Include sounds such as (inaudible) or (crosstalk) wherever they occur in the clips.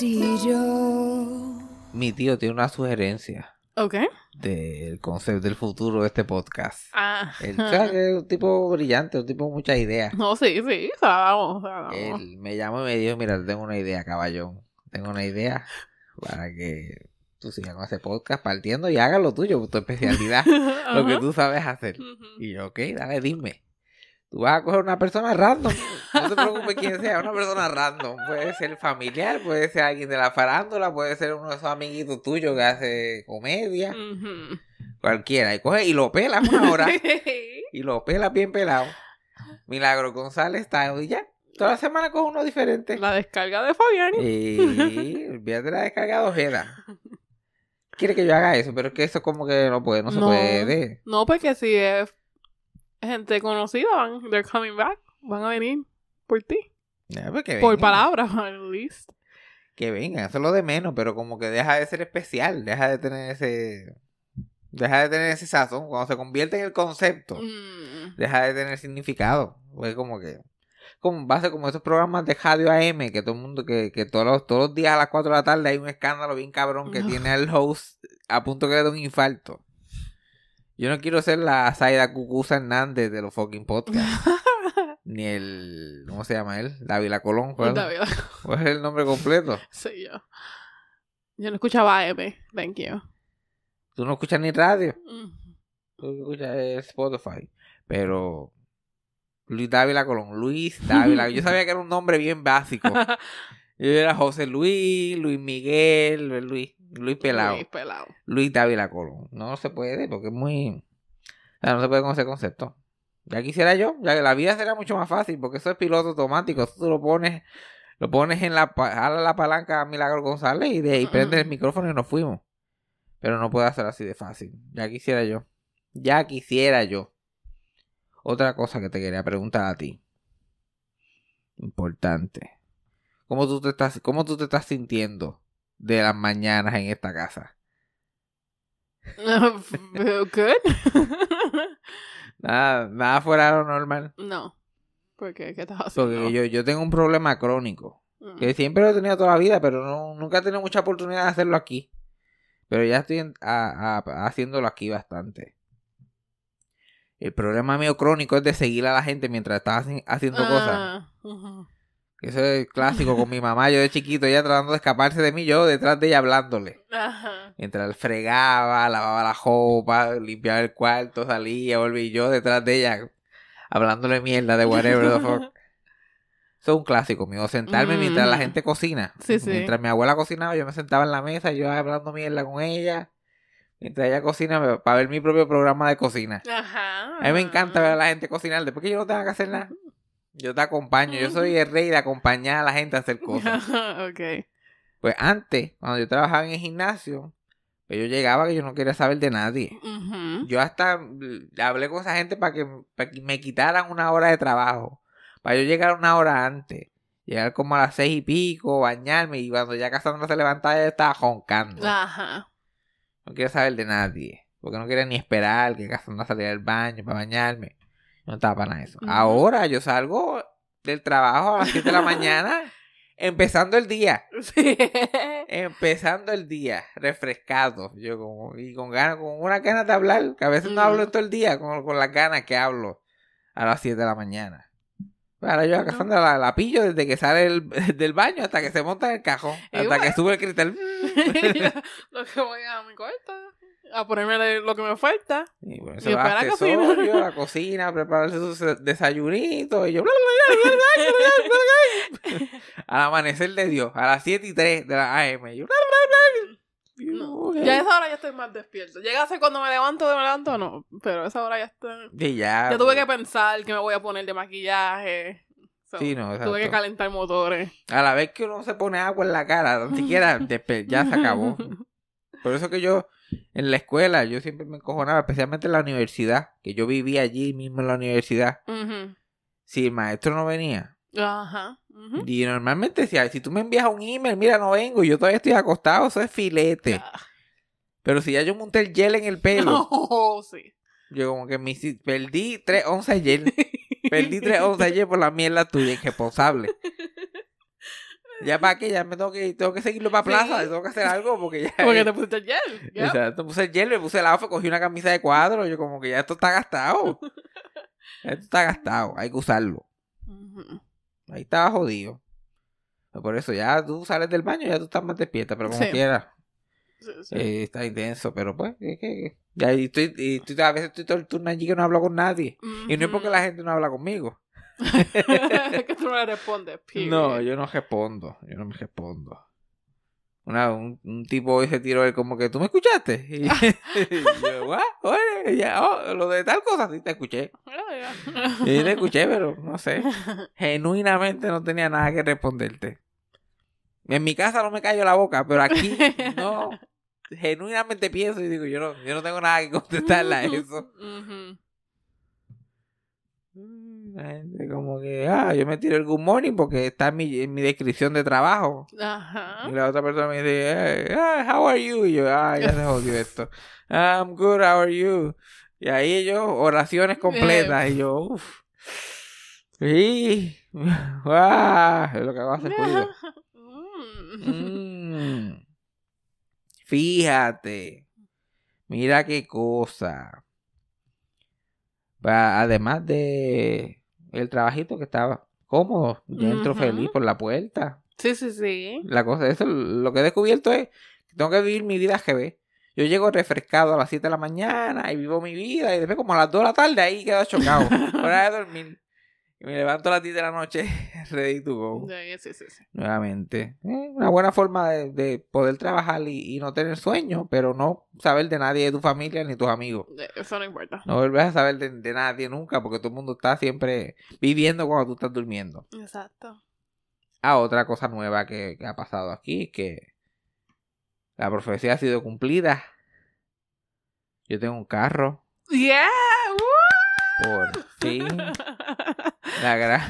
Castillo. Mi tío tiene una sugerencia Ok. del concepto del futuro de este podcast. Ah. Él es un tipo brillante, un tipo con muchas ideas. No, sí, sí. O sea, vamos, o sea, vamos. Él me llamó y me dijo, mira, tengo una idea, caballón. Tengo una idea para que tú sigas con ese podcast partiendo y hagas lo tuyo, tu especialidad, (laughs) lo que tú sabes hacer. Y yo, ok, dale, dime. Tú vas a coger una persona random. No te preocupes quién sea, una persona random. Puede ser familiar, puede ser alguien de la farándula, puede ser uno de esos amiguitos tuyos que hace comedia, cualquiera. Y coge y lo pelas una hora. (laughs) y lo pelas bien pelado. Milagro González está y ya. Toda la semana coge uno diferente. La descarga de Fabián. Y olvídate de la descarga de ojeda. Quiere que yo haga eso, pero es que eso como que no puede, no se No. puede. No, porque si es gente conocida, van, they're coming back. Van a venir por ti. Pues Por palabras, (laughs) at least. Que vengan, eso es lo de menos, pero como que deja de ser especial, deja de tener ese. Deja de tener ese sazón. Cuando se convierte en el concepto, Mm. deja de tener significado. Pues como que. Como base como esos programas de radio AM que todo el mundo, que, que todos, los, todos los días a las 4 de la tarde hay un escándalo bien cabrón que tiene al host a punto que le dé un infarto. Yo no quiero ser la Saida Cucuza Hernández de los fucking podcasts. (laughs) ni el. ¿Cómo se llama él? Dávila Colón. ¿Cuál, cuál es el nombre completo? (laughs) sí, yo. Yo no escuchaba AM. Thank you. Tú no escuchas ni radio. Mm. Tú escuchas Spotify. Pero. Luis Dávila Colón. Luis Dávila. Yo sabía que era un nombre bien básico. (laughs) Yo era José Luis, Luis Miguel, Luis, Luis Pelado. Luis pelado. Luis Dávila Colón. No se puede porque es muy. o sea, no se puede con ese concepto. Ya quisiera yo, ya que la vida sería mucho más fácil porque eso es piloto automático. Tú lo pones, lo pones en la, jala la palanca a Milagro González y de ahí prende el micrófono y nos fuimos. Pero no puede hacer así de fácil. Ya quisiera yo. Ya quisiera yo. Otra cosa que te quería preguntar a ti. Importante. ¿Cómo tú te estás, cómo tú te estás sintiendo de las mañanas en esta casa? (laughs) Good. (laughs) Nada, nada fuera de lo normal. no. ¿Por qué? ¿Qué estás haciendo? Porque yo, yo tengo un problema crónico. Mm. Que siempre lo he tenido toda la vida, pero no, nunca he tenido mucha oportunidad de hacerlo aquí. Pero ya estoy en- a- a- haciéndolo aquí bastante. El problema mío crónico es de seguir a la gente mientras estás haci- haciendo cosas. Ah, ujú. Eso es clásico con mi mamá. Yo de chiquito, ella tratando de escaparse de mí, yo detrás de ella hablándole. Ajá. Mientras él fregaba, lavaba la ropa, limpiaba el cuarto, salía, volví yo detrás de ella hablándole mierda de whatever the fuck. (laughs) Eso es un clásico mío. Sentarme mientras la Mm. gente cocina. Sí, sí. Mientras mi abuela cocinaba, yo me sentaba en la mesa, yo hablando mierda con ella. Mientras ella cocina, para ver mi propio programa de cocina. Ajá. A mí me encanta ver a la gente cocinar, después que yo no tenga que hacer nada. Yo te acompaño, yo soy el rey de acompañar a la gente a hacer cosas. (laughs) ok. Pues antes, cuando yo trabajaba en el gimnasio, pues yo llegaba que yo no quería saber de nadie. Yo hasta hablé con esa gente para que, para que me quitaran una hora de trabajo. Para yo llegar una hora antes. Llegar como a las seis y pico, bañarme. Y cuando ya Cassandra se levantaba, ya estaba joncando. Ajá. No quiero saber de nadie. Porque no quería ni esperar que Cassandra saliera del baño para bañarme. No estaba para eso. Ahora yo salgo del trabajo a las 7 de la (laughs) mañana, empezando el día. Sí. Empezando el día, refrescado. Yo como, y con ganas, con una ganas de hablar, que a veces no hablo todo el día, con, con las ganas que hablo a las 7 de la mañana. Ahora yo a Cassandra la, la pillo desde que sale el- (laughs) del baño hasta que se monta en el cajón, hasta que sube el cristal. (laughs) lo que voy a mi cuarto. A ponerme lo que me falta. Y bueno, Y se va a la cocina. la cocina, prepararse su desayunito. Y yo. Al amanecer de Dios, a las 7 y 3 de la AM. Yo, No. Ya a esa hora ya estoy más despierto. Llega a ser cuando me levanto, me levanto, no. Pero a esa hora ya estoy. Y ya. Ya tuve que pensar que me voy a poner de maquillaje. So, Sí, no, tuve que calentar motores. A la vez que uno se pone agua en la cara, ni siquiera ya se acabó. Por eso que yo, en la escuela, yo siempre me encojonaba, especialmente en la universidad, que yo vivía allí mismo en la universidad. Si el maestro no venía, Ajá. y normalmente decía, si tú me envías un email, mira, no vengo, yo todavía estoy acostado, eso es filete. Ah. Pero si ya yo monté el gel en el pelo, (laughs) sí. yo como que me perdí tres onzas gel. Perdí tres onzas gel por la mierda tuya, (laughs) irresponsable. Ya para que ya me tengo que, tengo que seguirlo para plaza, Sí. tengo que hacer algo porque ya. (laughs) Porque te pusiste el gel. Yep. Exacto, puse el hielo, me puse el outfit, cogí una camisa de cuadro, yo como que ya esto está gastado. (laughs) esto está gastado, hay que usarlo. Ahí estaba jodido. Por eso ya tú sales del baño, ya tú estás más despierta, pero como Sí. quieras. Sí, sí. eh, está intenso, pero pues, es que... Ya y estoy, y estoy- a veces estoy todo el turno allí que no hablo con nadie. Y no es porque la gente no habla conmigo. (laughs) que tú no respondes. period. No, yo no respondo, yo no me respondo. Una, un, un tipo hoy se tiró él como que, ¿tú me escuchaste? Y, (laughs) y yo, "What? Oye, ya, oh, lo de tal cosa, sí te escuché. (laughs) Y te escuché, pero no sé. Genuinamente no tenía nada que responderte. En mi casa no me callo la boca, pero aquí no. Genuinamente pienso y digo, yo no, yo no tengo nada que contestarle a eso. Mm, La gente como que, ah, yo me tiro el good morning porque está en mi, en mi descripción de trabajo. Aja. Y la otra persona me dice, "Hey, ah, how are you? Y yo, ah, ya se jodió esto. I'm good, how are you? Y ahí ellos, oraciones completas. Y yo, uff. Sí. Ah, es lo que hago hacer ruido. (laughs) Mm. Mm. Fíjate. Mira qué cosa. Además de el trabajito que estaba cómodo, yo entro feliz por la puerta. Sí, sí, sí. La cosa, eso lo que he descubierto es que tengo que vivir mi vida GB. Yo llego refrescado a las 7 de la mañana y vivo mi vida y después como a las 2 de la tarde ahí quedo chocado. (laughs) Hora de dormir. Y me levanto a las 10 de la noche (laughs) ready to go. Sí, sí, sí, sí. Nuevamente. Eh, una buena forma de, de poder trabajar y, y no tener sueño, pero no saber de nadie de tu familia ni tus amigos. Eso no importa. No vuelves a saber de, de nadie nunca porque todo el mundo está siempre viviendo cuando tú estás durmiendo. Exacto. Ah, otra cosa nueva que, que ha pasado aquí es que la profecía ha sido cumplida. Yo tengo un carro. Yeah. Por (laughs) fin. La gran,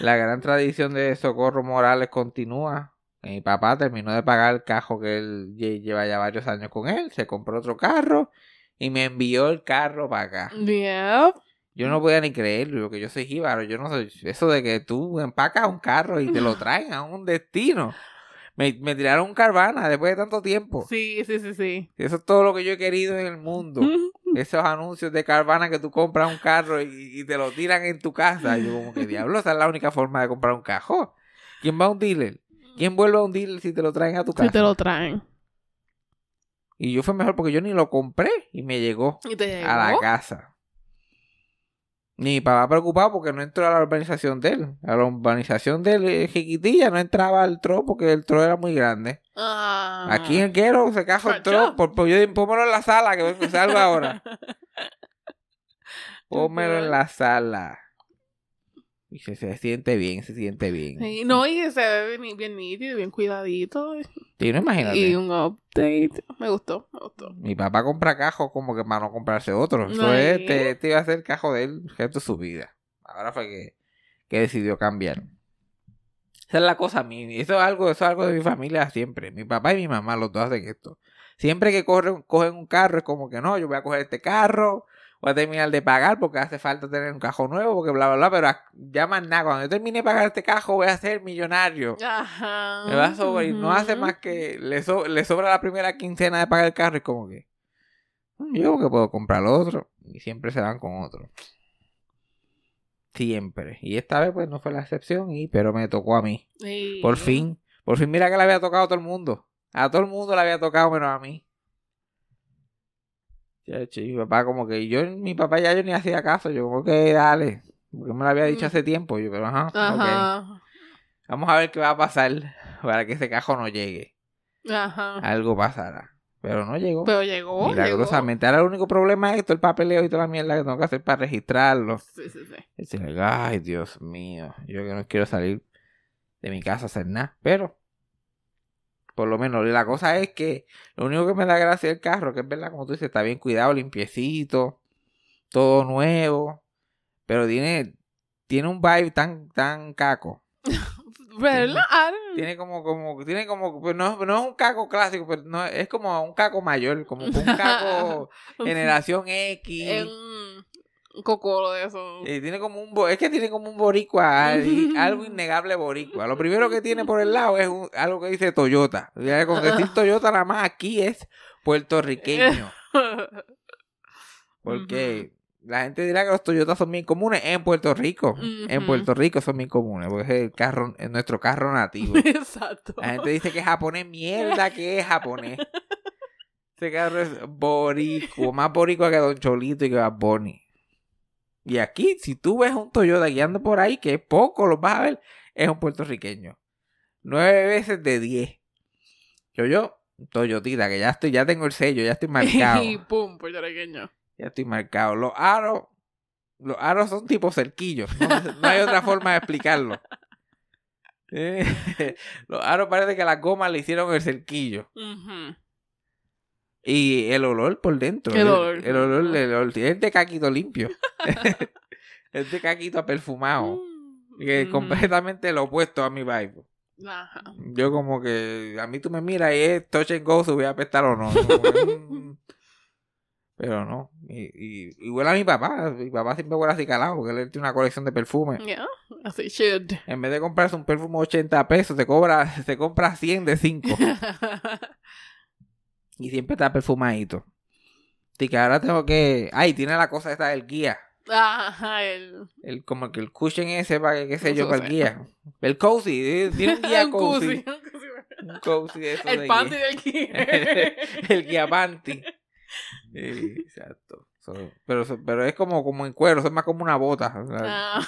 la gran tradición de Socorro Morales continúa. Mi papá terminó de pagar el carro que él lle- lleva ya varios años con él. Se compró otro carro y me envió el carro para acá. Yep. Yo no podía ni creerlo, porque yo soy jíbaro. Yo no soy. Eso de que tú empacas un carro y te lo traen a un destino. Me, me tiraron un Carvana después de tanto tiempo. Sí, sí, sí, sí. Eso es todo lo que yo he querido en el mundo. (laughs) Esos anuncios de Carvana que tú compras un carro y, y te lo tiran en tu casa. Y yo como que diablo, esa es la única forma de comprar un carro. ¿Quién va a un dealer? ¿Quién vuelve a un dealer si te lo traen a tu casa? Si te lo traen. Y yo fue mejor porque yo ni lo compré y me llegó Y te llegó. a la casa. Mi papá preocupado porque no entró a la urbanización de él. A la urbanización de él, eh, Jiquitilla, no entraba al tro porque el tro era muy grande. Ah. Aquí en el quiero se cajo el tro. Por, por, yo, pónmelo en la sala, que vengo, salgo ahora. (laughs) Pónmelo en la sala. Y se, se siente bien, se siente bien. Sí, no, y se ve bien, bien nítido, bien cuidadito. Imagínate. Y un update. Me gustó, me gustó. Mi papá compra cajos como que para no comprarse otro. Eso es, este, este iba a ser el cajo de él resto de su vida. Ahora fue que, que decidió cambiar. Esa es la cosa, mi, eso es algo, eso es algo de mi familia siempre. Mi papá y mi mamá, los dos hacen esto. Siempre que corren, cogen un carro, es como que no, yo voy a coger este carro, voy a terminar de pagar porque hace falta tener un cajo nuevo, porque bla, bla, bla, pero ya más nada, cuando yo termine de pagar este cajo voy a ser millonario. Ajá. Me va a sobrar y no hace más que le, so- le sobra la primera quincena de pagar el carro y como que "Mm, yo que puedo comprar otro y siempre se van con otro. Siempre. Y esta vez pues no fue la excepción y pero me tocó a mí. Sí. Por fin. Por fin mira que le había tocado a todo el mundo. A todo el mundo le había tocado menos a mí. Chacho, y mi papá como que yo, mi papá ya yo ni hacía caso. Yo como que dale. Porque me lo había dicho Mm. hace tiempo. Yo, pero ajá. Ajá. Vamos a ver qué va a pasar para que ese cajo no llegue. Ajá. Algo pasará. Pero no llegó. Pero llegó. Milagrosamente. Ahora el único problema es esto, el papeleo y toda la mierda que tengo que hacer para registrarlo. llegó. Sí, sí, sí. Y decirle, Ay, Dios mío. Yo que no quiero salir de mi casa a hacer nada. Pero, por lo menos, la cosa es que lo único que me da gracia el carro, que es verdad, como tú dices, está bien cuidado, limpiecito, todo nuevo. Pero tiene, tiene un vibe tan, tan caco. (laughs) ¿Verdad? Ah, Tiene como, como, tiene como, pues no, no es un caco clásico, pero no, es como un caco mayor, como un caco (laughs) generación X. (laughs) cocoro de eso. Tiene como un, es que tiene como un boricua, al- (laughs) algo innegable boricua. Lo primero que tiene por el lado es un- algo que dice Toyota. Ya Con decir (laughs) Toyota nada más aquí es puertorriqueño. (laughs) Porque la gente dirá que los Toyotas son bien comunes en Puerto Rico. En. Puerto Rico son bien comunes, porque es el carro, es nuestro carro nativo. Exacto. La gente dice que es japonés, mierda que es japonés. Ese carro es boricua, más boricua que Don Cholito y que Bad Bunny. Y aquí, si tú ves un Toyota guiando por ahí, que es poco, lo vas a ver, es un puertorriqueño. Nueve veces de diez. Yo, yo, Toyotita, que ya estoy, ya tengo el sello, ya estoy (laughs) marcado. y pum, puertorriqueño. Ya estoy marcado. Los aros, los aros son tipo cerquillos. No, no hay otra (laughs) forma de explicarlo. Eh, (laughs) los aros parece que las gomas le hicieron el cerquillo. Y el olor por dentro. El olor. El, olor, el olor- es de caquito limpio. (laughs) es de caquito perfumado. Que es completamente lo opuesto a mi vibe. Ajá. Yo como que a mí tú me miras y es touch and go si voy a apestar o no. Mm. Pero no. Y, y, y huele a mi papá. Mi papá siempre huele así calado porque él tiene una colección de perfumes. Yeah, as it should. En vez de comprarse un perfume 80 pesos, se cobra, se compra 100 de 5. (laughs) y siempre está perfumadito. Así que ahora tengo que... Ay, tiene la cosa esta del guía. Ajá, el... El, como que el cushion ese para que, qué sé yo, para el guía. El cozy. eh, Tiene un (laughs) guía cozy. un cozy. De eso El de panty guía. del guía. (laughs) el guía panty. Sí, exacto. So, pero, pero es como, como en cuero, es más como una bota. Ah,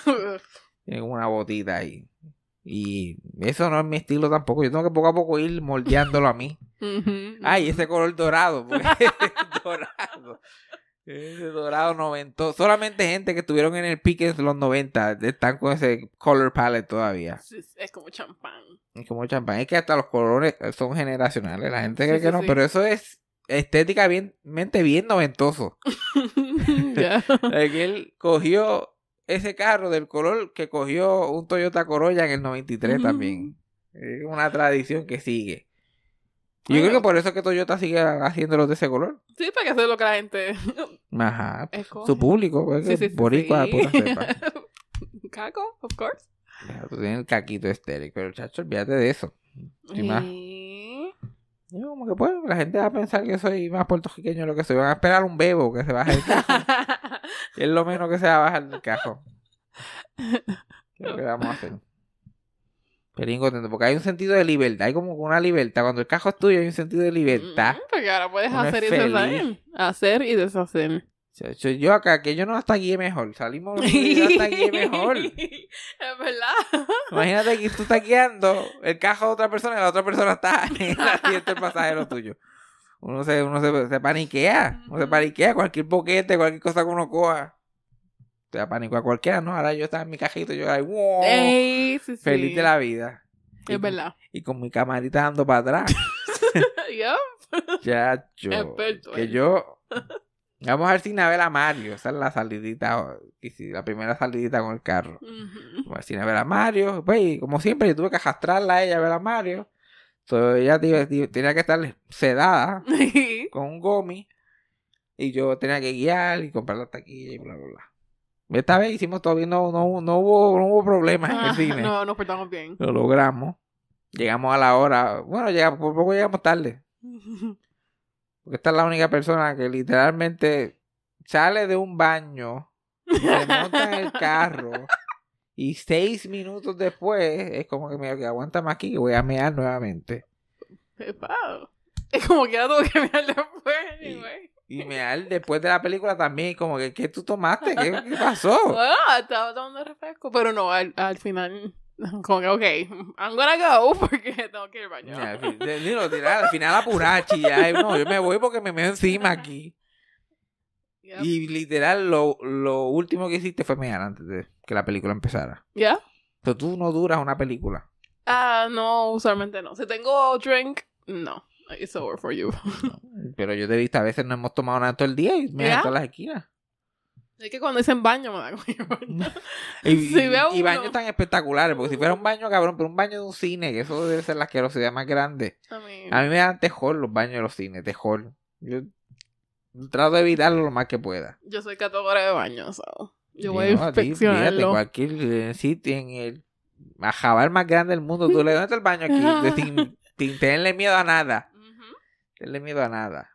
Tiene como una botita ahí. Y eso no es mi estilo tampoco. Yo tengo que poco a poco ir moldeándolo a mí. (laughs) Ay, ese color dorado. porque (laughs) dorado. Ese dorado noventoso. Solamente gente que estuvieron en el pique en los 90 están con ese color palette todavía. Es, es como champán. Es como champán. Es que hasta los colores son generacionales. La gente cree sí, que no, sí. pero eso es estética bien, bien noventoso. (laughs) Que él cogió ese carro del color que cogió un Toyota Corolla en el 93 Ujú. también. Es una tradición que sigue. Yo creo que por eso es que Toyota sigue haciéndolos de ese color. Sí, para que eso es lo que la gente Ajá. escoge. Su público, pues, Sí, sí, sí, boricua, pura cepa. (laughs) Caco, of course. Ya, Tú tienes el caquito estéril, pero chacho, olvídate de eso. Más. Y... Yo como que pues, la gente va a pensar que soy más puertorriqueño de lo que soy. Van a esperar un bebo que se baje del (laughs) cajón. Es lo menos que se va a bajar del cajón. ¿Qué es lo que vamos a hacer? Pero bien contento, porque hay un sentido de libertad. Hay como una libertad. Cuando el cajo es tuyo hay un sentido de libertad. Mm, Porque ahora puedes Uno hacer y deshacer. Hacer y deshacer. Yo, acá, que yo no hasta guié mejor. Salimos los yo hasta guié mejor. (laughs) Es verdad. Imagínate que tú estás guiando el cajo de otra persona y la otra persona está (laughs) en el asiento del pasajero tuyo. Uno se, uno se, se paniquea. Uno se paniquea. Cualquier boquete, cualquier cosa que uno coja. Te da pánico a cualquiera, ¿no? Ahora yo estaba en mi cajito yo ahí, wow, Ey, sí, sí. feliz de la vida. Y- Es verdad. Y con mi camarita dando para atrás. (laughs) Ya, yo. Experto, que eh. yo. Vamos al cine a ver a Mario. Esa es la salidita. La primera salidita con el carro. Ujú. Vamos al cine a ver a Mario. Pues, y como siempre, yo tuve que arrastrarla a ella a ver a Mario. Entonces ella tenía que estar sedada (laughs) con un gomi. Y yo tenía que guiar y comprar la taquilla y bla, bla, bla. Esta vez hicimos todo bien. No, no, no, hubo, no hubo problemas en el Ah, cine. No, nos portamos bien. Lo logramos. Llegamos a la hora. Bueno, llegamos, por poco llegamos tarde. (laughs) Porque esta es la única persona que literalmente sale de un baño, se monta en el carro (laughs) y seis minutos después es como que me que aguántame aquí que voy a mear nuevamente. Wow. Es como que ya tuve que mirar después, Y- anyway. Y mear después de la película también, como que ¿qué tú tomaste? ¿Qué, qué pasó? (laughs) Bueno, estaba tomando refresco, pero no, al, al final, como que, ok, I'm gonna go (laughs) porque tengo que ir al baño. Al final apurachi, ya, no, yo me voy porque me meo encima aquí. Yep. Y literal, lo, lo último que hiciste fue mear antes de que la película empezara. ¿Ya? Pero tú no duras una película. Ah, no, usualmente no. Si tengo drink, no. It's over for you. Pero yo te he visto, a veces no hemos tomado nada todo el día y me en todas las esquinas. Es que cuando dicen baño me da como (laughs) Y, Si veo y baños tan espectaculares, porque si fuera un baño, cabrón, pero un baño de un cine, que eso debe ser la asquerosidad más grande. I mean, A mí me dan tejor los baños de los cines, tejor. Yo trato de evitarlo lo más que pueda. yo soy catadora de baños, so yo voy no, a a ti, fíjate, inspeccionarlo. cualquier eh, sitio en el más grande del mundo, tú le das el baño aquí, (laughs) sin, sin tenerle miedo a nada. Ujú. tenerle miedo a nada.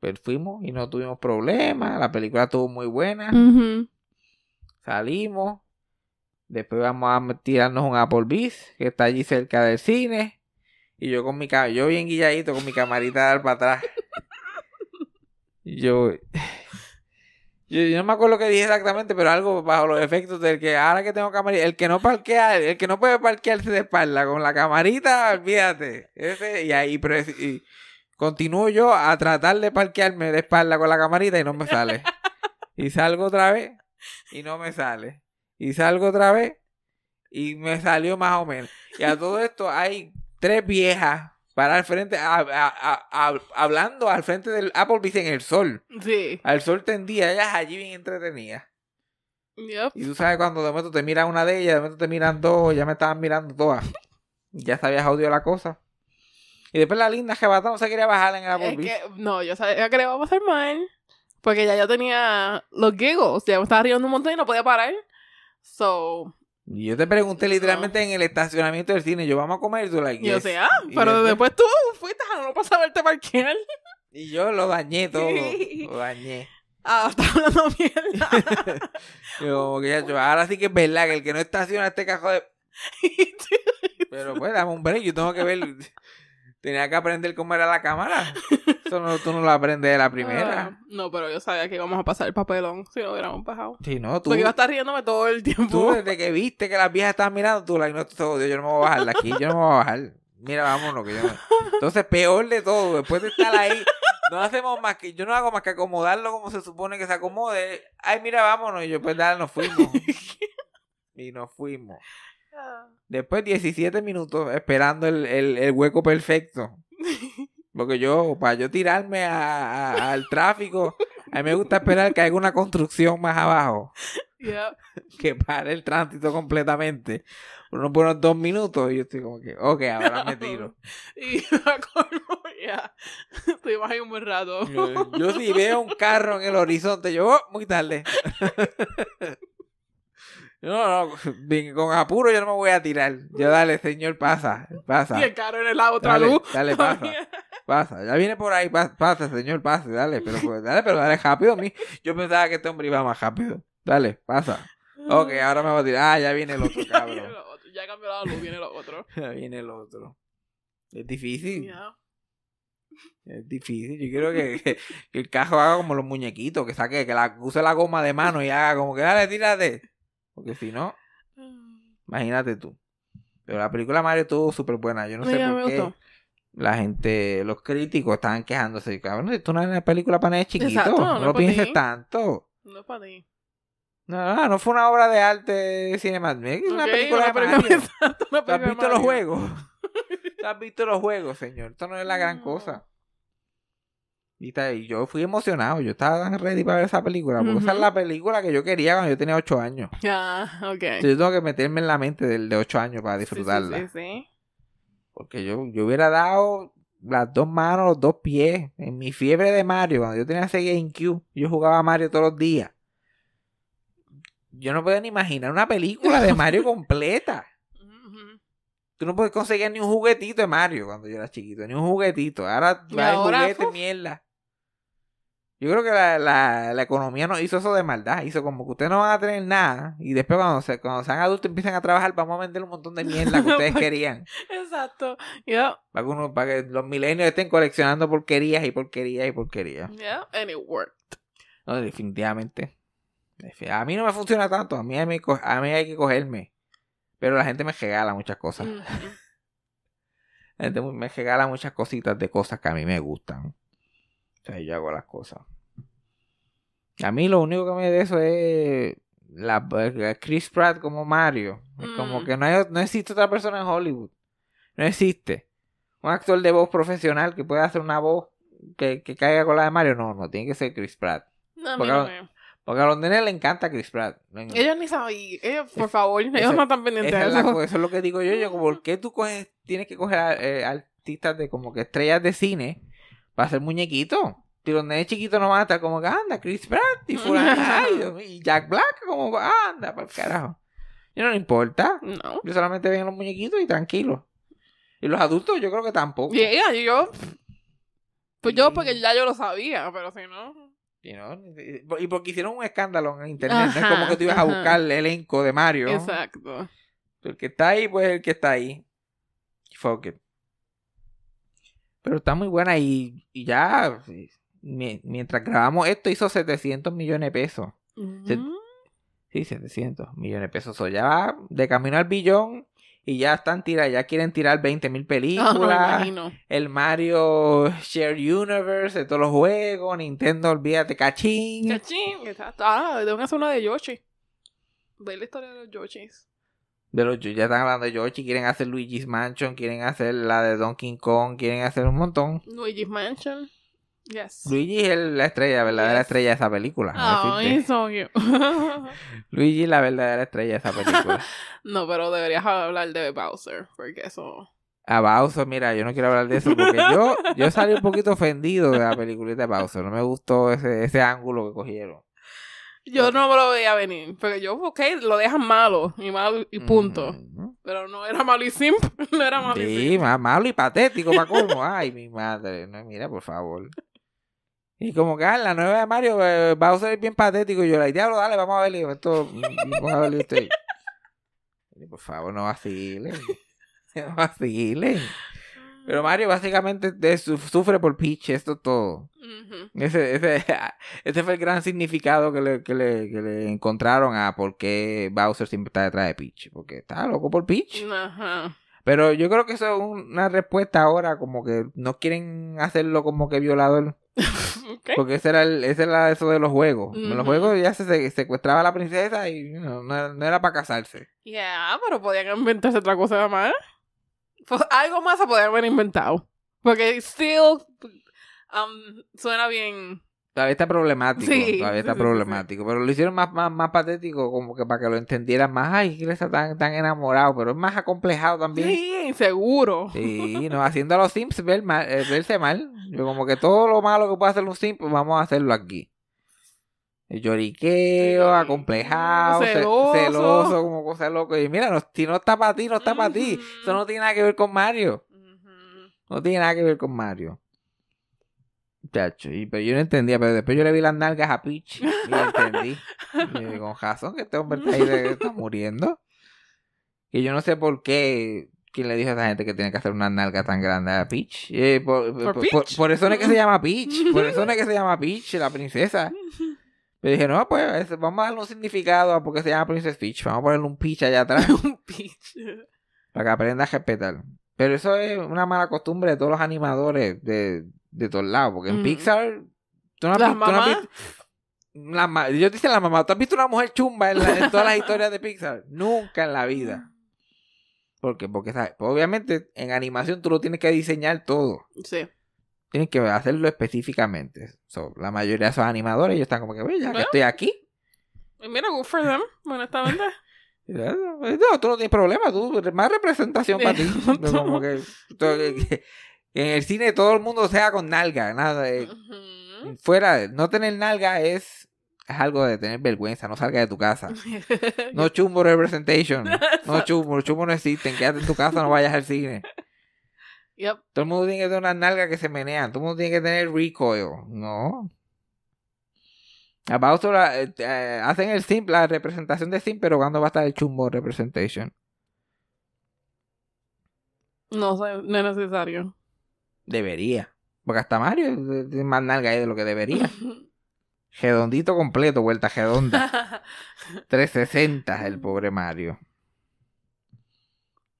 Pero fuimos y no tuvimos problemas. La película estuvo muy buena. Salimos. Después vamos a tirarnos un Applebee's que está allí cerca del cine. Y yo con mi yo bien guilladito con mi camarita de dar para atrás. (laughs) Yo, yo yo no me acuerdo qué dije exactamente, pero algo bajo los efectos del que ahora que tengo camarita, el que no parquea, el que no puede parquearse de espalda con la camarita, olvídate. Ese, y ahí pero continúo yo a tratar de parquearme de espalda con la camarita y no me sale. Y salgo otra vez y no me sale. Y salgo otra vez y me salió más o menos. Y a todo esto hay tres viejas para al frente, a- a- a- hablando al frente del Applebee's en el sol. Sí. Al sol tendía, ellas allí bien entretenidas. Yep. Y tú sabes cuando de momento te mira una de ellas, de momento te miran dos, ya me estaban mirando todas. Ya se había jodido la cosa. Y después la linda jebata no se quería bajar en el Es Applebee's. que, no, yo sabía que le iba a pasar mal. Porque ya yo tenía los giggles. Ya me estaba riendo un montón y no podía parar. So, yo te pregunté literalmente en el estacionamiento del cine, yo vamos a comer y tú like, yo yes. sé, ah, Y pero después tú fuiste a no pasar verte parquear. Y yo lo dañé (laughs) todo, lo dañé. Ah, estaba hablando mierda. (laughs) Yo como que ya, yo, ahora sí que es verdad que el que no estaciona este cajo de... (laughs) Pero pues dame un break, yo tengo que ver... Tenía que aprender cómo era la cámara. (laughs) Eso no, tú no lo aprendes de la primera. Ah, no, pero yo sabía que íbamos a pasar el papelón si no hubiéramos bajado. Sí, no, tú, Porque iba a estar riéndome todo el tiempo. tú desde que viste que las viejas estaban mirando, tú, like, no, jodió, yo no me voy a bajar de aquí, yo no me voy a bajar. Mira, vámonos, que yo no... Entonces, peor de todo, después de estar ahí, no hacemos más que, yo no hago más que acomodarlo como se supone que se acomode. Ay, mira, vámonos, y yo, pues dale, nos fuimos. (laughs) y nos fuimos. Después 17 minutos esperando el, el, el hueco perfecto. (laughs) Porque yo, para yo tirarme a- a- al tráfico, a mí me gusta esperar que haya una construcción más abajo (laughs) que pare el tránsito completamente. Unos buenos dos minutos y yo estoy como que, ok, ahora me tiro. (laughs) Y acuerdo, ya. Estuvimos ahí un buen rato. Yo, yo si veo un carro en el horizonte, yo, oh, muy tarde. No, no, con apuro yo no me voy a tirar. Yo dale, señor, pasa, pasa. Y el carro en la otra Dale, luz. dale, pasa. (laughs) Pasa, ya viene por ahí, pa- pasa, señor, pase, dale, pero pues, dale, pero dale rápido a mí. Yo pensaba que este hombre iba más rápido. Dale, pasa. Ok, ahora me voy a tirar. Ah, ya viene el otro (laughs) Ya viene cabrón. otro. Ya cambió la luz, viene lo otro. (laughs) Ya viene el otro. Es difícil. Es difícil. Yo quiero que, que- que el cajo haga como los muñequitos, que saque, que la, use la goma de mano y haga como que dale, tírate. Porque si no, imagínate tú. Pero la película Mario estuvo súper buena. Yo no sé por qué gustó. la gente, los críticos estaban quejándose. Cabrón, esto no es una película para nenes chiquitos. Exacto, no, no pienses ti. tanto. No es para ti. No, no, no fue una obra de arte cinematográfica. Es una (laughs) película de Mario. exacto, ¿Tú has visto los juegos? (laughs) ¿Tú has visto los juegos, señor? Esto no es la gran No. cosa. Y, yo fui emocionado. Yo estaba tan ready para ver esa película. Porque esa es la película que yo quería cuando yo tenía 8 años. Ah, ok. Entonces, yo tengo que meterme en la mente del de 8 años para Sí, sí, disfrutarla. Sí, sí, Porque yo, yo hubiera dado las dos manos, los dos pies. En mi fiebre de Mario, cuando yo tenía ese GameCube, yo jugaba a Mario todos los días. Yo no puedo ni imaginar una película de Mario (laughs) completa. Tú no puedes conseguir ni un juguetito de Mario cuando yo era chiquito, ni un juguetito. Ahora Y trae ahora, juguetes, mierda. Yo creo que la, la, la economía no hizo eso de maldad. Hizo como que ustedes no van a tener nada. Y después cuando, se, cuando sean adultos empiezan a trabajar, vamos a vender un montón de mierda que (laughs) ustedes querían. Exacto. Yeah, Para que, uno- para que los milenios estén coleccionando porquerías y porquerías y porquerías. yeah, and it worked. No, definitivamente. Defi- A mí no me funciona tanto. A mí, hay que co- a mí hay que cogerme. Pero la gente me regala muchas cosas. La gente me regala muchas cositas de cosas que a mí me gustan. O sea, yo hago las cosas. A mí lo único que me de eso es la, eh, Chris Pratt como Mario. Es como Mm. que no, hay, no existe otra persona en Hollywood. No existe. Un actor de voz profesional que pueda hacer una voz que, que caiga con la de Mario. No, no, tiene que ser Chris Pratt. No, Porque no a- Porque a los nenes le encanta Chris Pratt. Ellos ni sabían. Ellos, por favor, ellos esa- no están pendientes de es eso. eso es lo que digo yo. Yo, ¿por (laughs) qué tú coges, tienes que coger a, eh, artistas de como que estrellas de cine para hacer muñequitos? Si los nenes chiquitos no van a estar como que anda, Chris Pratt y fulano, (laughs) y Jack Black, como anda, para el carajo. Y no le importa. No. Yo solamente ven los muñequitos y tranquilo. Y los adultos yo creo que tampoco. Y ella, y yo. Pues yo, porque ya yo lo sabía, pero si no. Y, no, y porque hicieron un escándalo en internet. no es como que tú ibas a buscar el elenco de Mario. Exacto. El que está ahí, pues el que está ahí. Fuck it. Pero está muy buena y, y ya, mientras grabamos esto, hizo 700 millones de pesos. Ujú. Sí, 700 millones de pesos. O ya va de camino al billón y ya están tirando, ya quieren tirar 20 mil Ah, películas. el Mario Share Universe de todos los juegos. Nintendo, olvídate, cachín. Cachín. Exacto. Ah, que hacer una de Yoshi. Ver la historia de los Yoshis. De los, ya están hablando de Yoshi, quieren hacer Luigi's Mansion, quieren hacer la de Donkey Kong, quieren hacer un montón. Luigi's Mansion. Yes. Luigi es la estrella, la verdadera Yes. estrella de esa película. Oh, so cute. (laughs) Luigi es la verdadera estrella de esa película. (laughs) no, pero deberías hablar de Bowser, porque eso... A Bowser, mira, yo no quiero hablar de eso porque yo, yo salí un poquito ofendido de la peliculita de Bowser. No me gustó ese, ese ángulo que cogieron. Yo no me lo veía venir, porque yo, ok, lo dejan malo y malo y punto. Pero no era malo y simple, (laughs) no era malo y Sí, simple. ma- malo y patético para colmo. Ay, mi madre. No, mira, por favor. Y como que ah, en la nueva de Mario, eh, Bowser es bien patético. Y yo, la diablo, dale, vamos a verle. Esto, vamos a verle usted. Y, Por favor, no vacilen. (laughs) No vacilen. Pero Mario básicamente sufre por Peach, esto es todo. Ese, ese, (laughs) ese fue el gran significado que le, que, le, que le encontraron a por qué Bowser siempre está detrás de Peach. Porque está loco por Peach. Pero yo creo que eso es un- una respuesta ahora, como que no quieren hacerlo como que violador. (laughs) Porque ese era, el, ese era eso de los juegos. En los juegos ya se, se- secuestraba a la princesa y no, no era- no era para casarse. Yeah, pero podían inventarse otra cosa más. Pues, algo más se podían haber inventado. Porque still um, suena bien. Todavía está problemático. Sí, todavía está sí, sí, problemático. Pero lo hicieron más, más, más patético, como que para que lo entendieran más. Ay, que está tan, tan enamorado. Pero es más acomplejado también. Sí, inseguro. Sí, no, haciendo a los Sims ver mal- eh, verse mal. Yo como que todo lo malo que puede hacer un Sim, pues vamos a hacerlo aquí. El lloriqueo, acomplejado, ce- Celoso. celoso, como cosa loca. Y mira, no- si no está para ti, no está para ti. Eso no tiene nada que ver con Mario. No tiene nada que ver con Mario. Chacho, y, pero yo no entendía, pero después yo le vi las nalgas a Peach y (laughs) entendí. Y yo, con razón que este hombre está ahí, de- está muriendo. Y yo no sé por qué ¿Quién le dijo a esa gente que tiene que hacer una nalga tan grande a Peach? Eh, por, ¿Por por- Peach? por- por eso no es que se llama Peach. Por eso no es que se llama Peach, la princesa. Pero dije, no, pues es- vamos a darle un significado a por qué se llama Princess Peach. Vamos a ponerle un Peach allá atrás (laughs) Un Peach. para que aprenda a respetar. Pero eso es una mala costumbre de todos los animadores de, de todos lados. Porque en Ujú. Pixar, tú no has Las visto- tú no has mamás. visto- la ma- ellos dicen la mamá, ¿tú has visto una mujer chumba en, la- en todas las historias de Pixar? (laughs) Nunca en la vida. ¿Por qué? Porque ¿sabes? Pues, obviamente en animación tú lo tienes que diseñar todo. Sí. Tienes que hacerlo específicamente. So, la mayoría de esos animadores ellos están como que, "Oye, ya que estoy aquí. Y mira, good for them, honestamente. (laughs) No, tú no tienes problema, tú, más representación para ti. (laughs) Como que en el cine todo el mundo sea con nalga, nada de- Ujú. fuera, no tener nalga es, es algo de tener vergüenza, no salga de tu casa. (laughs) No chumbo representation, (laughs) no chumbo, los chumbos no existen, quédate en tu casa, no vayas al cine. Yep. Todo el mundo tiene que tener unas nalgas que se menean, todo el mundo tiene que tener recoil, no. About la- eh, eh, hacen el sim, la representación de sim, pero cuando va a estar el chumbo representation. No sé, no es necesario. Debería. Porque hasta Mario eh, tiene más nalga ahí de lo que debería. (laughs) Redondito completo, vuelta redonda. (laughs) 360 el pobre Mario.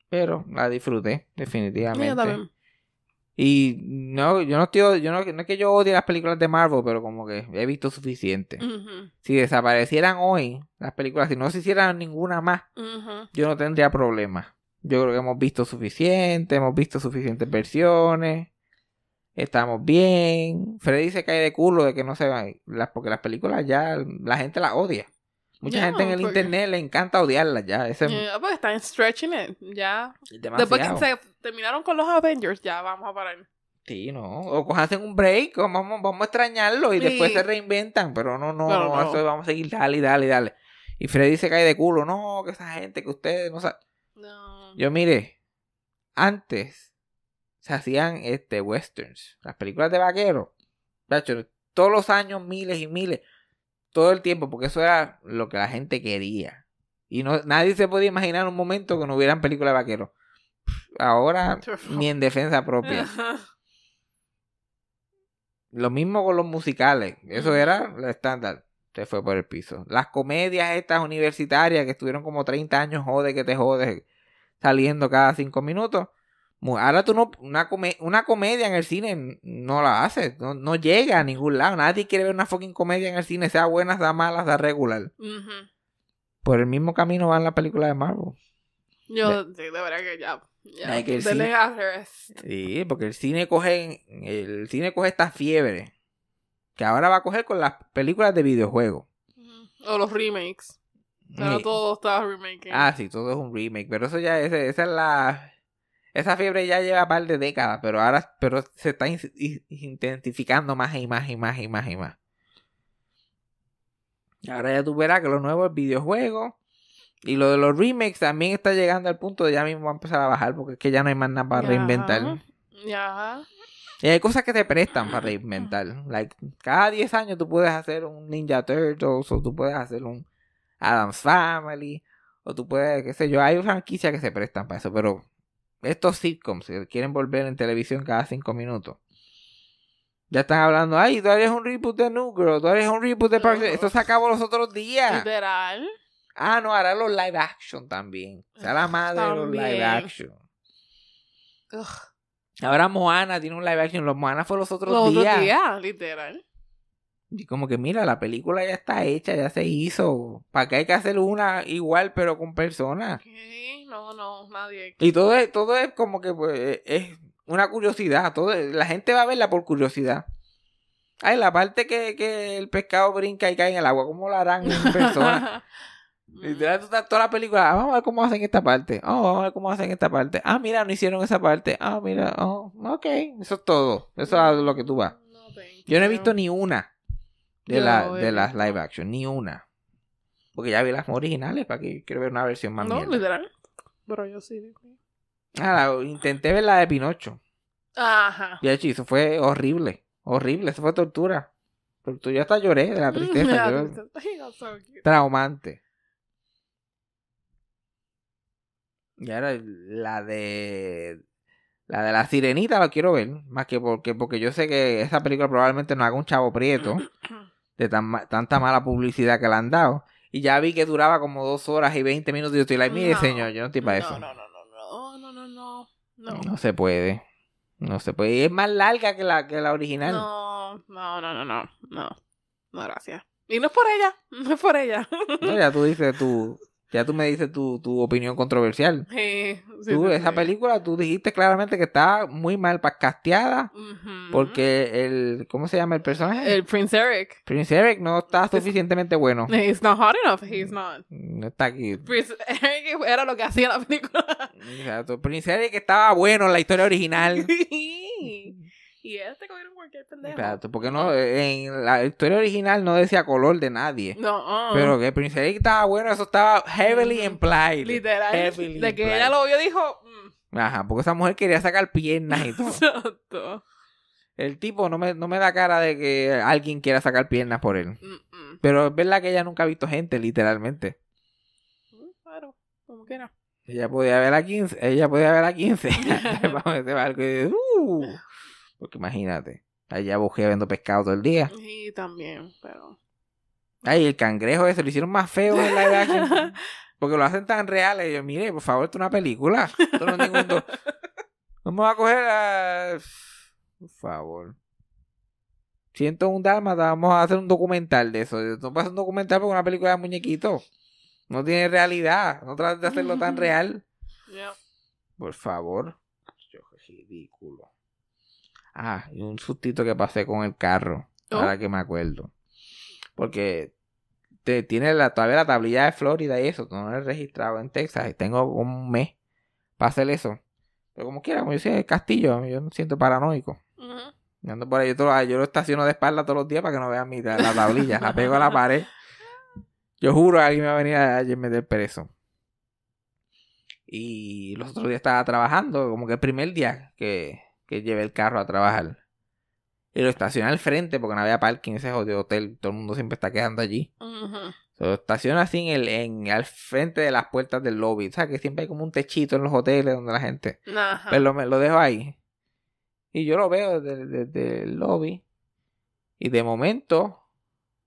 Pero la disfruté, Yo definitivamente. también. Y no, yo no estoy, yo no, no es que yo odie las películas de Marvel, pero como que he visto suficiente. Si desaparecieran hoy las películas, si no se hicieran ninguna más, yo no tendría problema. Yo creo que hemos visto suficiente, hemos visto suficientes versiones. Estamos bien. Freddy se cae de culo de que no se van. Las, porque las películas ya la gente las odia. Mucha gente en el porque- internet le encanta odiarlas ya. Ese es Yeah, pues están stretching it, ya. demasiado. Después que se terminaron con los Avengers, ya vamos a parar. Sí, no. O cojanse un break, o vamos, vamos a extrañarlo y después se reinventan. Pero no, no, Pero no, no. eso vamos a seguir, dale, dale, dale. Y Freddy se cae de culo. No, que esa gente que ustedes no saben. No. Yo mire, antes se hacían este westerns, las películas de vaqueros. Todos los años, miles y miles, todo el tiempo, porque eso era lo que la gente quería. Y no, nadie se podía imaginar un momento que no hubieran películas de vaqueros. Ahora, ni en defensa propia. Lo mismo con los musicales. Eso era lo estándar. Se fue por el piso. Las comedias estas universitarias que estuvieron como 30 años, jode que te jodes, saliendo cada 5 minutos. Ahora tú no, una, come- una comedia en el cine no la haces, no, no llega a ningún lado. Nadie quiere ver una fucking comedia en el cine, sea buena, sea mala, sea regular. Por el mismo camino van las películas de Marvel. Yo, sí, de verdad que ya. ya. Hay que ir, Denle sí. porque el cine coge, el cine coge esta fiebre que ahora va a coger con las películas de videojuegos. O los remakes. Pero Sí. todo está remaking. Ah, sí, todo es un remake, pero eso ya ese- esa es la esa fiebre ya lleva un par de décadas, pero ahora pero se está in- in- intensificando más y más y más y más y más. Ahora ya tú verás que lo nuevo es videojuego y lo de los remakes también está llegando al punto de ya mismo va a empezar a bajar porque es que ya no hay más nada para Ya. reinventar. Ya. Y hay cosas que te prestan para reinventar. Like, cada 10 años tú puedes hacer un Ninja Turtles o tú puedes hacer un Adam's Family o tú puedes, qué sé yo, hay franquicias que se prestan para eso, pero estos sitcoms que quieren volver en televisión cada 5 minutos. Ya están hablando, ay, tú eres un reboot de New Girl, tú eres un reboot de Parks and- Esto se acabó los otros días. Literal. Ah, no, ahora los live action también. O sea, la madre de los live action. Ugh. Ahora Moana tiene un live action. Los Moana fue los otros Los otros días. días, literal. Y como que mira, la película ya está hecha, ya se hizo. ¿Para qué hay que hacer una igual pero con personas? ¿Qué? No, no, nadie. Y todo es, todo es como que pues, es una curiosidad. Todo, es- la gente va a verla por curiosidad. Ay, la parte que, que el pescado brinca y cae en el agua, ¿cómo la harán en persona? (laughs) Literal, toda la película, ah, vamos a ver cómo hacen esta parte. Oh, vamos a ver cómo hacen esta parte. Ah, mira, no hicieron esa parte. Ah, mira, oh, ok. Eso es todo. Eso es lo que tú vas. No, Yo no he visto ni una de, Yo la, de las visto. live action, ni una. Porque ya vi las originales, para que quiero ver una versión más No, mierda. literal. Pero yo sí. Ah, la- intenté ver la de Pinocho. Ajá. Y hecho, eso fue horrible. Horrible, eso fue tortura. Tortura. Yo hasta lloré de la (laughs) tristeza. (laughs) so traumante. Y ahora la de. La de la sirenita la quiero ver. Más que porque, porque yo sé que esa película probablemente no haga un chavo prieto. (clears throat) De tan, ma- tanta mala publicidad que le han dado. Y ya vi que duraba como dos horas y 20 minutos. Y yo estoy like, mire, No. señor, yo no estoy para eso. No, no, no, no, no, no, no, no. No se puede. No se puede. Y es más larga que la, que la original. No, no, no, no, no, no. No, gracias. Y no es por ella, (laughs) no es por ella. No, ya tú dices tu. Ya tú me dices tu, tu opinión controversial. Sí, sí, tú, sí, esa película, tú dijiste claramente que está muy mal casteada. Porque el. ¿Cómo se llama el personaje? El Prince Eric. Prince Eric no está suficientemente bueno. He's not hot enough. He's not. No está aquí. Prince Eric era lo que hacía en la película. Exacto. Prince Eric estaba bueno en la historia original. (laughs) (laughs) y este cogieron cualquier pendejo. Exacto, porque no, en la historia original no decía color de nadie. No, uh, Pero que Prince Eric estaba bueno, eso estaba heavily implied. literal. Heavily De que implied. ella lo vio, dijo. mm, Ajá, porque esa mujer quería sacar piernas y todo. Exacto. El tipo no me, no me da cara de que alguien quiera sacar piernas por él. Mm, mm. Pero es verdad que ella nunca ha visto gente, literalmente. Mm, Claro, como quiera. Ella podía ver a 15, ella podía ver a 15. (laughs) (laughs) Vamos a ese barco y, uh, porque imagínate, allá bujea viendo pescado todo el día. Y también, pero. Ay, el cangrejo ese lo hicieron más feo en live action. (laughs) Porque lo hacen tan reales. Y yo, mire, por favor, esto es una película. Esto no es ningún do- (laughs) Vamos a coger a... Por favor. Siento un dálmata, vamos a hacer un documental de eso. No pasa un documental porque una película de muñequito. No tiene realidad. No trates de hacerlo tan (laughs) real. Yeah. Por favor. Yo, qué ridículo. Ah, y un sustito que pasé con el carro. Oh. Ahora que me acuerdo. Porque te, tiene la, todavía la tablilla de Florida y eso. No lo he registrado en Texas. Y tengo un mes para hacer eso. Pero como quiera, como yo soy de Castillo, yo me siento paranoico. Yo ando por ahí, yo, todo- yo lo estaciono de espalda todos los días para que no vean mi, la tablilla. la pego a la pared. Yo juro que alguien me va a venir a, a meter preso. Y los otros días estaba trabajando, como que el primer día que, que llevé el carro a trabajar. Y lo estacioné al frente porque no había parking, ese jodido hotel. Todo el mundo siempre está quedando allí. Se lo estaciona así en el, en, al frente de las puertas del lobby. ¿Sabes? Que siempre hay como un techito en los hoteles donde la gente. Ajá. Pues lo, me- lo dejo ahí. Y yo lo veo desde, desde el lobby. Y de momento,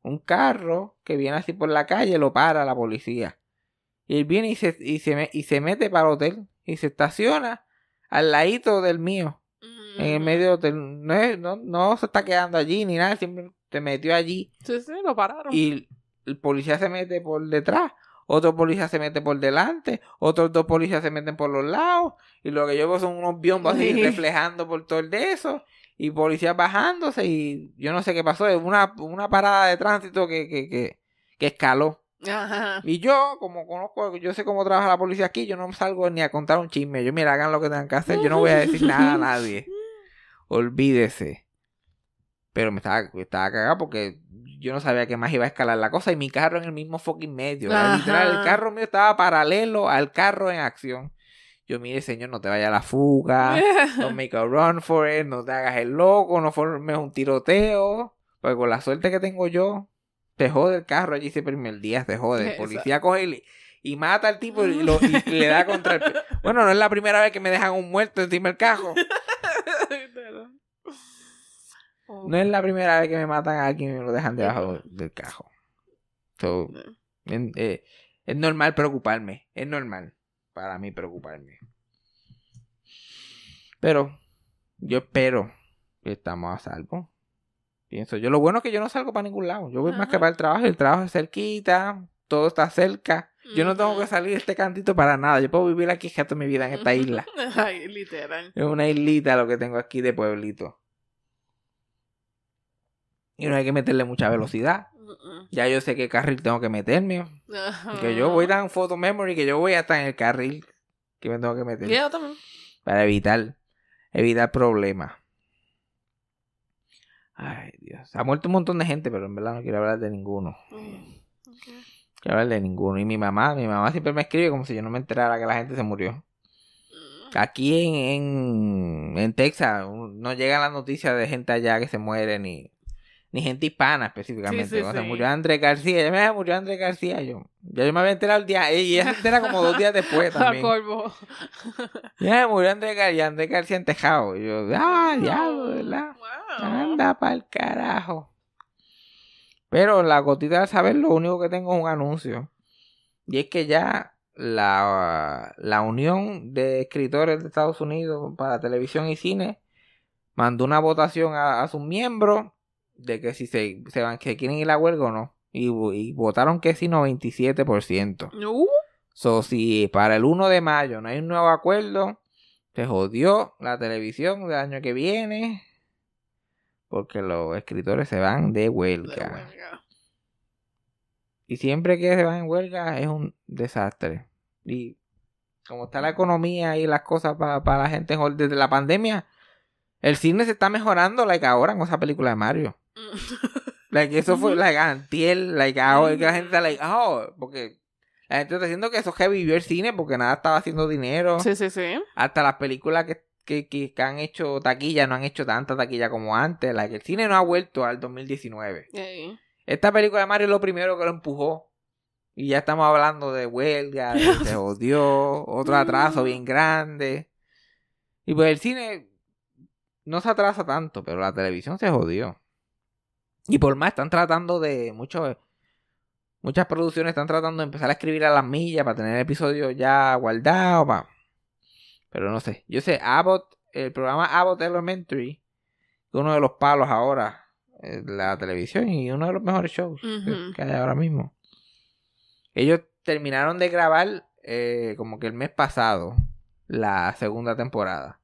un carro que viene así por la calle lo para la policía. Y él viene y se, y se, me- y se mete para el hotel. Y se estaciona al ladito del mío. En el medio. No, no, no se está quedando allí ni nada. Siempre se metió allí. Sí, sí, lo pararon. Y el policía se mete por detrás. Otro policía se mete por delante. Otros dos policías se meten por los lados. Y lo que yo veo son unos biombos así Sí. reflejando por todo el de eso. Y policías bajándose. Y yo no sé qué pasó. Es una, una parada de tránsito que, que, que, que escaló. Ajá. Y yo, como conozco, yo sé cómo trabaja la policía aquí, yo no salgo ni a contar un chisme. Yo, mira, hagan lo que tengan que hacer. Yo no voy a decir nada a nadie. Olvídese. Pero me estaba, me estaba cagado porque yo no sabía que más iba a escalar la cosa y mi carro en el mismo fucking medio. Literal, el carro mío estaba paralelo al carro en acción. Yo, mire, señor, no te vaya a la fuga. (laughs) No make a run for it. No te hagas el loco. No formes un tiroteo. Porque con la suerte que tengo yo, te jode el carro allí ese primer día. Te jode. El policía coge y, mata al tipo y, lo- y (laughs) le da contra el... Bueno, no es la primera vez que me dejan un muerto encima del carro. (laughs) Oh. No es la primera vez que me matan a alguien y me lo dejan debajo del cajo. So, en- eh, es normal preocuparme. Es normal para mí preocuparme. Pero yo espero que estamos a salvo. Pienso yo. Lo bueno es que yo no salgo para ningún lado. Yo voy más que para el trabajo. El trabajo es cerquita. Todo está cerca. Yo no tengo que salir de este cantito para nada. Yo puedo vivir aquí toda mi vida en esta (laughs) isla. Ay, literal. Es una islita lo que tengo aquí de pueblito. Y no hay que meterle mucha velocidad. Ya yo sé qué carril tengo que meterme. mm. Que yo voy tan photo memory que yo voy hasta en el carril que me tengo que meter. Yo también. Para evitar, evitar problemas. Ay, Dios. Ha muerto un montón de gente, pero en verdad no quiero hablar de ninguno. Mm, ok. Quiero hablar de ninguno. Y mi mamá, mi mamá siempre me escribe como si yo no me enterara que la gente se murió. Mm. Aquí en, en, en Texas no llegan las noticias de gente allá que se muere ni, ni gente hispana específicamente. Sí, sí, o sea, sí. murió Andrés García, ya me murió Andrés García, yo, ya yo me había enterado el día, y ella se entera como dos días después (laughs) también. polvo. Ya me murió Andrés García, Andrés García en Tejado. Y yo, ah, diablo, ¿verdad? Wow. Anda pa'l carajo. Pero la gotita de saber, lo único que tengo es un anuncio. Y es que ya la, la Unión de Escritores de Estados Unidos para Televisión y Cine mandó una votación a, a sus miembros de que si se, se van, que quieren ir a huelga o no. Y, y votaron que sí, 97%. Uh, So, si para el 1 de mayo no hay un nuevo acuerdo, se jodió la televisión del año que viene. Porque los escritores se van de de huelga. huelga. Y siempre que se van en huelga es un desastre. Y como está la economía y las cosas para la gente desde la pandemia, el cine se está mejorando, like ahora con esa película de Mario. Like, eso fue, like, antier, like, ahora que la gente está, like, oh, porque la gente está diciendo que eso que vivió el cine porque nada estaba haciendo dinero. Sí, sí, sí. Hasta las películas que, que, que- han hecho taquilla no han hecho tanta taquilla como antes. Like, el cine no ha vuelto al 2019. Ey. Esta película de Mario es lo primero que lo empujó. Y ya estamos hablando de huelga, de (laughs) se odió, otro atraso bien grande. Y pues el cine no se atrasa tanto, pero la televisión se jodió. Y por más están tratando de muchos muchas producciones están tratando de empezar a escribir a las millas para tener episodios ya guardados, pero no sé. Yo sé Abbott, el programa Abbott Elementary, que es uno de los palos ahora la televisión y uno de los mejores shows que hay ahora mismo. Ellos terminaron de grabar eh, como que el mes pasado la segunda temporada.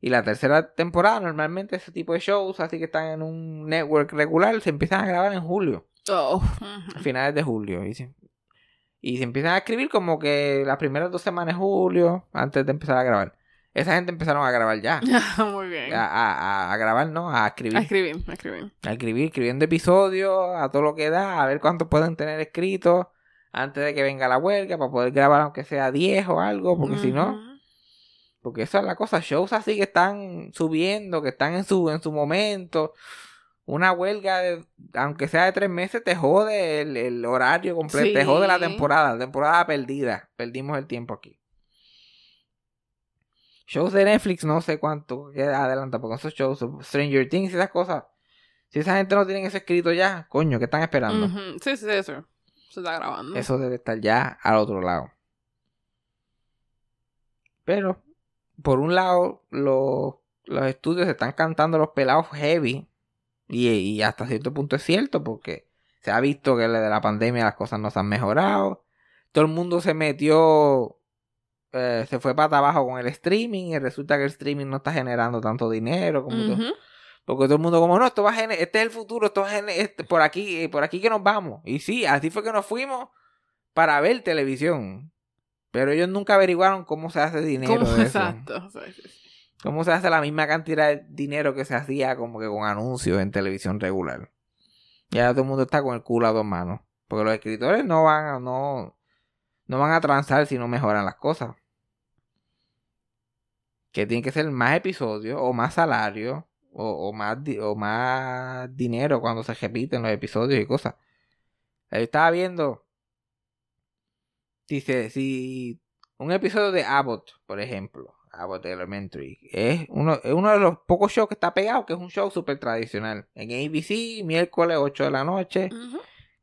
Y la tercera temporada, normalmente ese tipo de shows, así que están en un network regular, se empiezan a grabar en julio, Oh. a finales de julio. Y se, y se empiezan a escribir como que las primeras dos semanas de julio, antes de empezar a grabar. Esa gente empezaron a grabar ya. (laughs) Muy bien. A, a- a- grabar, ¿no? A escribir. A escribir, a escribir. A escribir, escribiendo episodios, a todo lo que da, a ver cuántos pueden tener escritos antes de que venga la huelga, para poder grabar aunque sea 10 o algo, porque si no. Porque esa es la cosa, shows así que están subiendo, que están en su, en su momento, una huelga, de- aunque sea de tres meses, te jode el, el horario completo, te jode la temporada, la temporada perdida, perdimos el tiempo aquí. Shows de Netflix, no sé cuánto queda adelanta, porque esos shows, Stranger Things y esas cosas, si esa gente no tiene eso escrito ya, coño, ¿qué están esperando? Sí, sí, eso. Se está grabando. Eso debe estar ya al otro lado. Pero, por un lado, lo- los estudios están cantando los pelados heavy. Y, y hasta cierto punto es cierto, porque se ha visto que desde la pandemia las cosas no se han mejorado. Todo el mundo se metió, eh, se fue para abajo con el streaming. Y resulta que el streaming no está generando tanto dinero. Como todo- porque todo el mundo como, no, esto va a gener- este es el futuro, esto va a gener- este- por aquí, eh, por aquí que nos vamos. Y sí, así fue que nos fuimos para ver televisión. Pero ellos nunca averiguaron cómo se hace dinero ¿Cómo? de eso. Exacto. Cómo se hace la misma cantidad de dinero que se hacía como que con anuncios en televisión regular. Y ahora todo el mundo está con el culo a dos manos. Porque los escritores no van a, no, no van a transar si no mejoran las cosas. Que tiene que ser más episodios o más salario o, o más, o más dinero cuando se repiten los episodios y cosas. Estaba viendo. Dice, si un episodio de Abbott, por ejemplo, Abbott Elementary, es uno, es uno de los pocos shows que está pegado, que es un show súper tradicional. En ABC, miércoles 8 de la noche,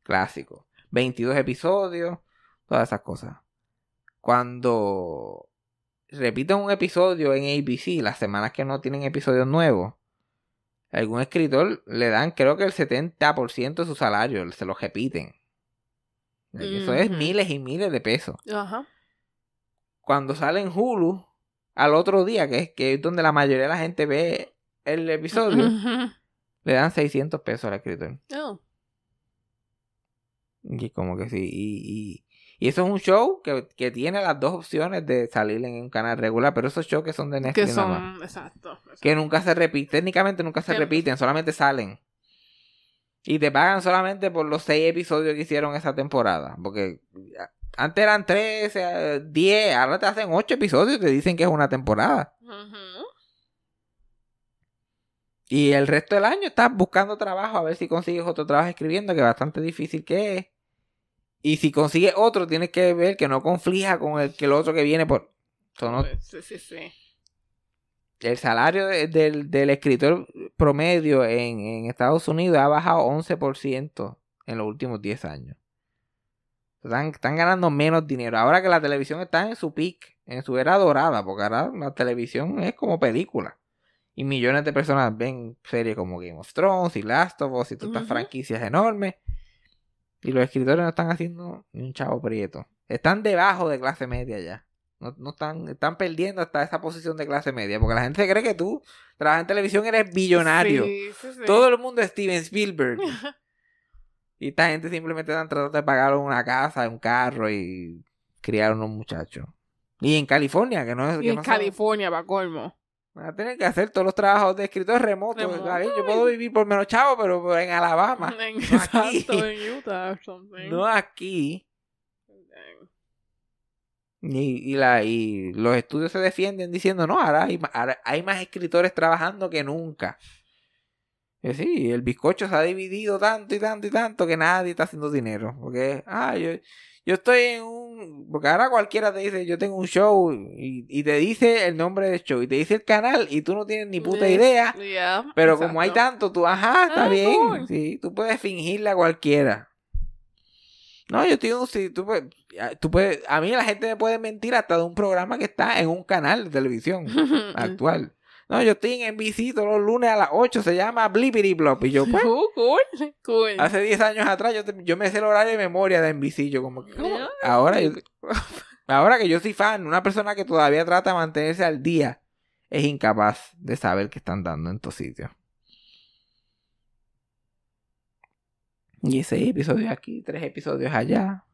clásico. 22 episodios, todas esas cosas. Cuando repiten un episodio en ABC, las semanas que no tienen episodios nuevos, algún escritor le dan creo que el 70% de su salario, se lo repiten. Eso es miles y miles de pesos. Ajá. Cuando sale en Hulu, al otro día, que es, que es donde la mayoría de la gente ve el episodio, le dan 600 pesos al escritor. Oh. Y como que sí. Y, y, y eso es un show que, que tiene las dos opciones de salir en un canal regular, pero esos shows que son de Que Netflix nada más, son. Exacto. exacto. que nunca se repiten, técnicamente nunca se Que- repiten, solamente salen. Y te pagan solamente por los seis episodios que hicieron esa temporada. Porque antes eran 13, 10, ahora te hacen 8 episodios y te dicen que es una temporada. Y el resto del año estás buscando trabajo a ver si consigues otro trabajo escribiendo, que bastante difícil que es. Y si consigues otro, tienes que ver que no conflija con el que el otro que viene por. Sí, sí, sí. el salario de- del, del escritor promedio en, en Estados Unidos ha bajado 11% en los últimos 10 años. Están, están ganando menos dinero. Ahora que la televisión está en su peak, en su era dorada, porque ahora la televisión es como película. Y millones de personas ven series como Game of Thrones y Last of Us y todas estas franquicias enormes. Y los escritores no están haciendo ni un chavo prieto. Están debajo de clase media ya. No, no están, están perdiendo hasta esa posición de clase media. Porque la gente se cree que tú trabajas en televisión eres billonario. Sí, sí, sí. Todo el mundo es Steven Spielberg. (laughs) y esta gente simplemente están tratando de pagar una casa, un carro y criar unos muchachos. Y en California, que no es. Y que en no California, para colmo. Van a tener que hacer todos los trabajos de escritor remotos. Yo puedo vivir por menos chavo, pero en Alabama. (laughs) En, no aquí. en Utah or something. No aquí. Y, y, la, y los estudios se defienden diciendo, no, ahora hay, ahora hay más escritores trabajando que nunca. Y sí, el bizcocho se ha dividido tanto y tanto y tanto que nadie está haciendo dinero. Porque, ah, yo, yo estoy en un... Porque ahora cualquiera te dice, yo tengo un show y, y te dice el nombre del show y te dice el canal y tú no tienes ni puta idea. yeah, Pero como hay tanto, tú, ajá, está Ah, bien. cool. Sí, tú puedes fingirle a cualquiera. No, yo estoy en un sí, tú tú puedes, a mí la gente me puede mentir hasta de un programa que está en un canal de televisión (laughs) actual. No, yo estoy en NBC todos los lunes a las 8, se llama Blippity Blop. Y yo, (laughs) pues, Cool, cool, cool. hace 10 años atrás yo, te- yo me sé el horario de memoria de NBC. Yo como que. Ahora, yo- (laughs) ahora que yo soy fan, una persona que todavía trata de mantenerse al día es incapaz de saber qué están dando en estos sitios. Y seis episodios aquí, tres episodios allá.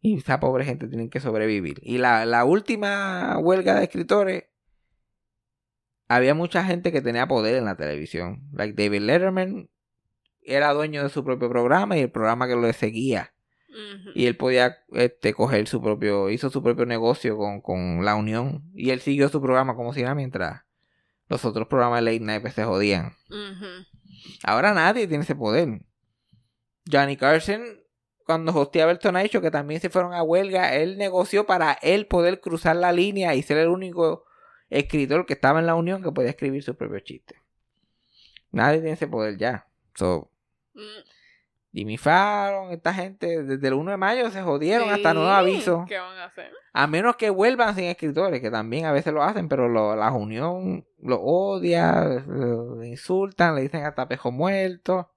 Y esa pobre gente tiene que sobrevivir. Y la, la última huelga de escritores, había mucha gente que tenía poder en la televisión. Like David Letterman era dueño de su propio programa y el programa que lo seguía. Y él podía este, coger su propio, hizo su propio negocio con, con la unión. Y él siguió su programa como si nada mientras los otros programas de late night pues, se jodían. Ahora nadie tiene ese poder. Johnny Carson, cuando hosteaba el Show, que también se fueron a huelga, él negoció para él poder cruzar la línea y ser el único escritor que estaba en la unión que podía escribir sus propios chistes. Nadie tiene ese poder ya. So, Mm, Jimmy Fallon, esta gente, desde el 1 de mayo se jodieron hasta nuevo aviso. ¿Qué van a hacer? A menos que vuelvan sin escritores, que también a veces lo hacen, pero lo- la unión lo odia, lo insultan, le dicen hasta pejo muerto.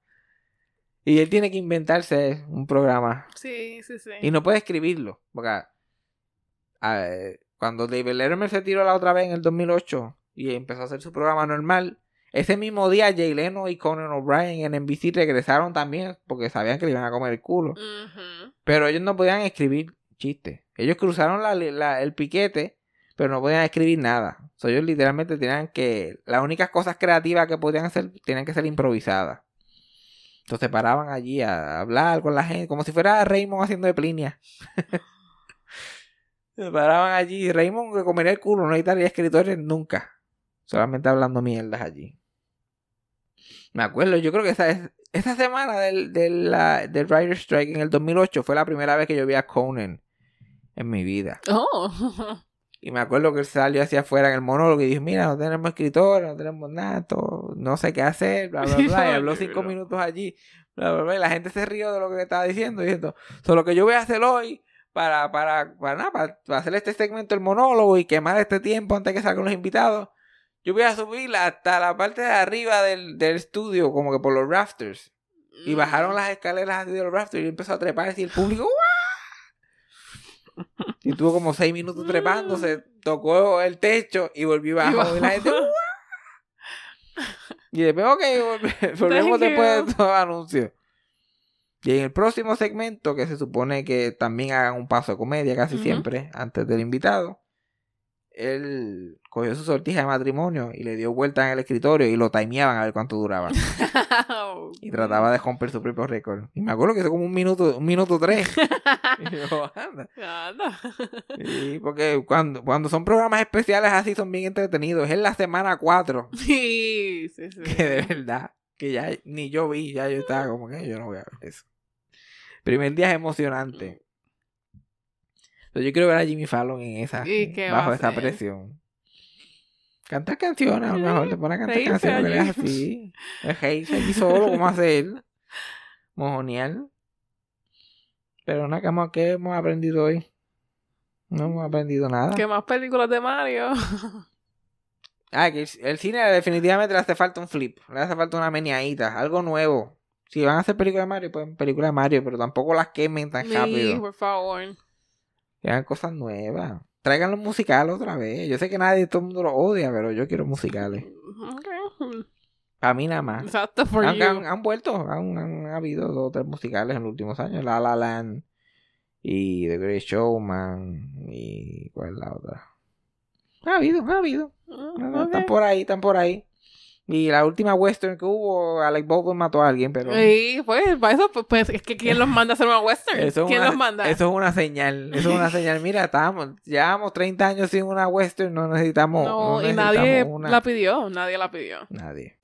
Y él tiene que inventarse un programa. Sí, sí, sí. Y no puede escribirlo. Porque ver, cuando David Letterman se tiró la otra vez en el 2008 y empezó a hacer su programa normal, ese mismo día Jay Leno y Conan O'Brien en NBC regresaron también porque sabían que le iban a comer el culo. Pero ellos no podían escribir chistes. Ellos cruzaron la- la- el piquete, pero no podían escribir nada. So, ellos literalmente tenían que... Las únicas cosas creativas que podían hacer tenían que ser improvisadas. Entonces paraban allí a hablar con la gente, como si fuera Raymond haciendo de Plinia. (laughs) Se paraban allí. Raymond que comería el culo, no necesitaría escritores nunca. Solamente hablando mierdas allí. Me acuerdo, yo creo que esa, es- esa semana del, del, la- del Writer Strike en el 2008 fue la primera vez que yo vi a Conan en mi vida. Oh. (laughs) Y me acuerdo que él salió hacia afuera en el monólogo y dijo, mira, no tenemos escritores, no tenemos nada, todo, no sé qué hacer, bla, bla, bla. Y (laughs) habló cinco minutos allí, bla, bla, bla. Y la gente se rió de lo que estaba diciendo, diciendo, so, lo que yo voy a hacer hoy para, para, para, nada, para, para hacer este segmento del monólogo y quemar este tiempo antes que salgan los invitados, yo voy a subir hasta la parte de arriba del, del estudio, como que por los rafters. Y bajaron las escaleras de los rafters y empezó a trepar y el público. Y tuvo como seis minutos trepándose, tocó el techo y volvió Y abajo. Y, la gente. Y después, ok, volve- (laughs) volvemos Thank después de you. los anuncios. Y en el próximo segmento, que se supone que también hagan un paso de comedia casi siempre, antes del invitado, él cogió su sortija de matrimonio y le dio vuelta en el escritorio y lo timeaban a ver cuánto duraba. (laughs) Y trataba de romper su propio récord. Y me acuerdo que hizo como un minuto, un minuto tres. (laughs) Y yo, anda. Anda. Porque cuando, cuando son programas especiales así son bien entretenidos. Es la semana 4. (laughs) Sí, sí, sí. Que de verdad, que ya ni yo vi, ya yo estaba como que yo no voy a ver eso. Primer día es emocionante. Pero yo quiero ver a Jimmy Fallon en esa, ¿Y qué va bajo a esa presión. Cantar canciones, a lo mejor te pone a cantar canciones hagas así. Es allí solo, como hacer. Mojonear. Pero nada, ¿qué hemos, qué hemos aprendido hoy? No hemos aprendido nada. ¿Qué más películas de Mario? (laughs) Ah, que el, cine definitivamente le hace falta un flip. Le hace falta una meneadita, algo nuevo. Si van a hacer películas de Mario, pues películas de Mario, pero tampoco las quemen tan Sí, rápido. por favor. Que hagan cosas nuevas. Traigan los musicales otra vez. Yo sé que nadie, todo el mundo los odia, pero yo quiero musicales. Ok. Para mí nada más. Exacto, for Han, you. han- han vuelto, han, han habido dos o tres musicales en los últimos años. La La Land y The Great Showman y ¿cuál es la otra? Ha habido, ha habido. No, no, ok. Están por ahí, están por ahí. Y la última western que hubo, Alec Baldwin mató a alguien, pero... Y pues, para eso, pues, pues, es que ¿quién los manda a hacer una western? Eso es ¿Quién una- los manda? Eso es una señal. Eso es una señal. Mira, estamos, llevamos 30 años sin una western, no necesitamos. no, no y nadie una- la pidió, nadie la pidió. Nadie.